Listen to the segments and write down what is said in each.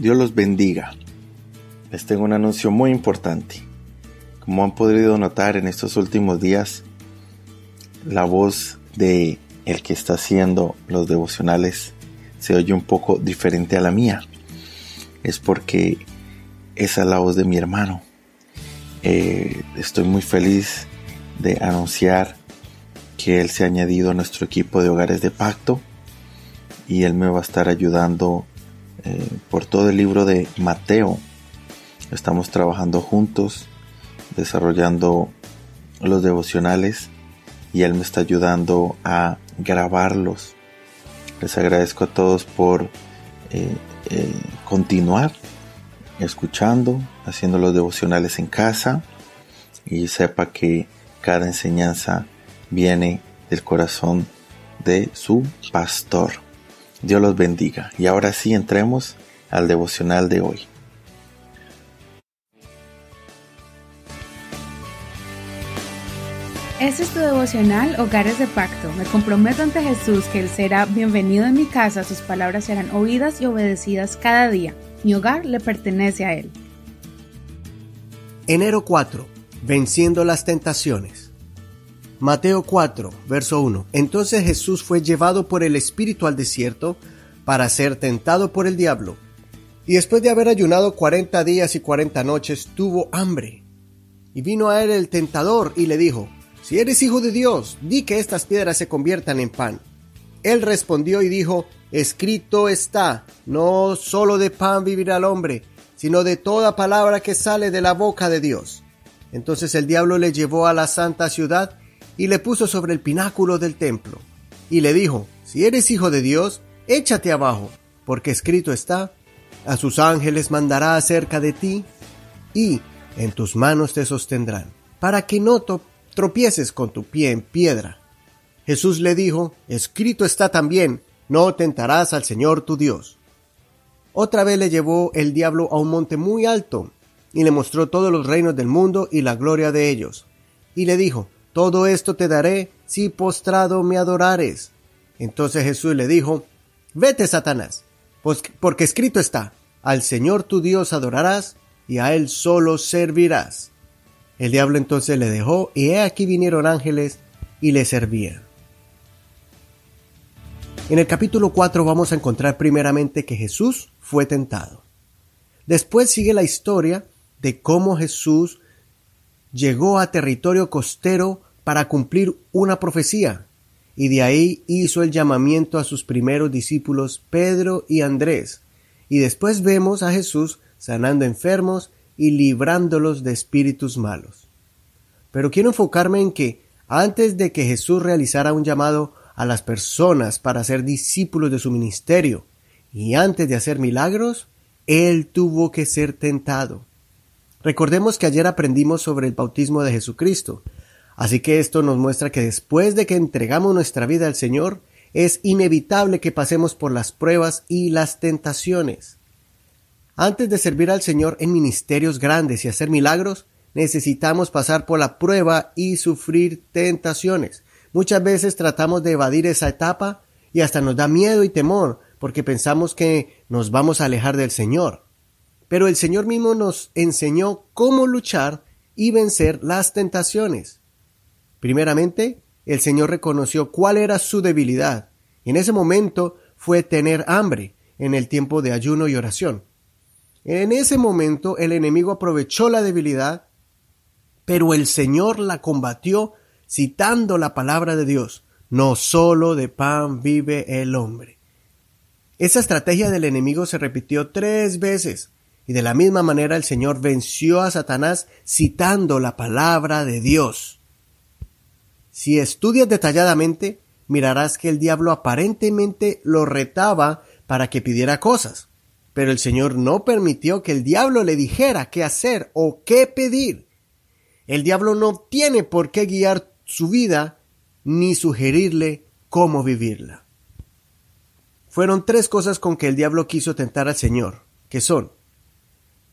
Dios los bendiga. Les tengo un anuncio muy importante. Como han podido notar en estos últimos días, la voz de el que está haciendo los devocionales se oye un poco diferente a la mía. Es porque esa es la voz de mi hermano. Eh, estoy muy feliz de anunciar que él se ha añadido a nuestro equipo de hogares de pacto y él me va a estar ayudando eh, por todo el libro de Mateo. Estamos trabajando juntos, desarrollando los devocionales y Él me está ayudando a grabarlos. Les agradezco a todos por eh, eh, continuar escuchando, haciendo los devocionales en casa y sepa que cada enseñanza viene del corazón de su pastor. Dios los bendiga. Y ahora sí entremos al devocional de hoy. Este es tu devocional Hogares de Pacto. Me comprometo ante Jesús que Él será bienvenido en mi casa, sus palabras serán oídas y obedecidas cada día. Mi hogar le pertenece a Él. Enero 4. Venciendo las tentaciones. Mateo 4, verso 1. Entonces Jesús fue llevado por el Espíritu al desierto para ser tentado por el diablo. Y después de haber ayunado cuarenta días y cuarenta noches, tuvo hambre. Y vino a él el tentador y le dijo, Si eres hijo de Dios, di que estas piedras se conviertan en pan. Él respondió y dijo, Escrito está, no solo de pan vivirá el hombre, sino de toda palabra que sale de la boca de Dios. Entonces el diablo le llevó a la santa ciudad y le puso sobre el pináculo del templo, y le dijo, Si eres hijo de Dios, échate abajo, porque escrito está, a sus ángeles mandará acerca de ti, y en tus manos te sostendrán, para que no tropieces con tu pie en piedra. Jesús le dijo, Escrito está también, no tentarás al Señor tu Dios. Otra vez le llevó el diablo a un monte muy alto, y le mostró todos los reinos del mundo y la gloria de ellos. Y le dijo, todo esto te daré si postrado me adorares. Entonces Jesús le dijo, Vete, Satanás, pues, porque escrito está, al Señor tu Dios adorarás y a Él solo servirás. El diablo entonces le dejó y he aquí vinieron ángeles y le servían. En el capítulo 4 vamos a encontrar primeramente que Jesús fue tentado. Después sigue la historia de cómo Jesús llegó a territorio costero para cumplir una profecía, y de ahí hizo el llamamiento a sus primeros discípulos Pedro y Andrés, y después vemos a Jesús sanando enfermos y librándolos de espíritus malos. Pero quiero enfocarme en que antes de que Jesús realizara un llamado a las personas para ser discípulos de su ministerio, y antes de hacer milagros, Él tuvo que ser tentado. Recordemos que ayer aprendimos sobre el bautismo de Jesucristo, así que esto nos muestra que después de que entregamos nuestra vida al Señor, es inevitable que pasemos por las pruebas y las tentaciones. Antes de servir al Señor en ministerios grandes y hacer milagros, necesitamos pasar por la prueba y sufrir tentaciones. Muchas veces tratamos de evadir esa etapa y hasta nos da miedo y temor porque pensamos que nos vamos a alejar del Señor pero el Señor mismo nos enseñó cómo luchar y vencer las tentaciones. Primeramente, el Señor reconoció cuál era su debilidad, y en ese momento fue tener hambre en el tiempo de ayuno y oración. En ese momento el enemigo aprovechó la debilidad, pero el Señor la combatió citando la palabra de Dios. No solo de pan vive el hombre. Esa estrategia del enemigo se repitió tres veces y de la misma manera el Señor venció a Satanás citando la palabra de Dios. Si estudias detalladamente, mirarás que el diablo aparentemente lo retaba para que pidiera cosas, pero el Señor no permitió que el diablo le dijera qué hacer o qué pedir. El diablo no tiene por qué guiar su vida ni sugerirle cómo vivirla. Fueron tres cosas con que el diablo quiso tentar al Señor, que son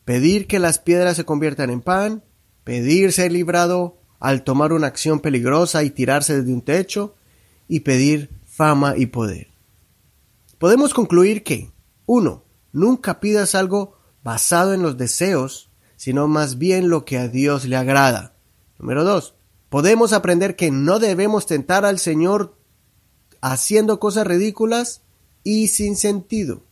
pedir que las piedras se conviertan en pan, pedir ser librado al tomar una acción peligrosa y tirarse desde un techo, y pedir fama y poder. Podemos concluir que 1. Nunca pidas algo basado en los deseos, sino más bien lo que a Dios le agrada. Número dos, podemos aprender que no debemos tentar al Señor haciendo cosas ridículas y sin sentido.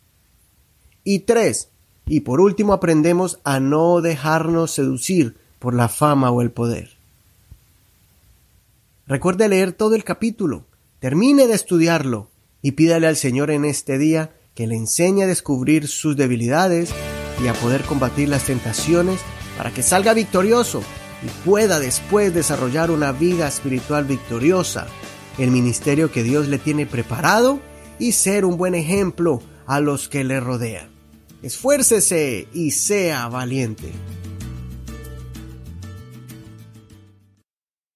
Y tres, y por último aprendemos a no dejarnos seducir por la fama o el poder. Recuerde leer todo el capítulo, termine de estudiarlo y pídale al Señor en este día que le enseñe a descubrir sus debilidades y a poder combatir las tentaciones para que salga victorioso y pueda después desarrollar una vida espiritual victoriosa, el ministerio que Dios le tiene preparado y ser un buen ejemplo a los que le rodean. Esfuércese y sea valiente.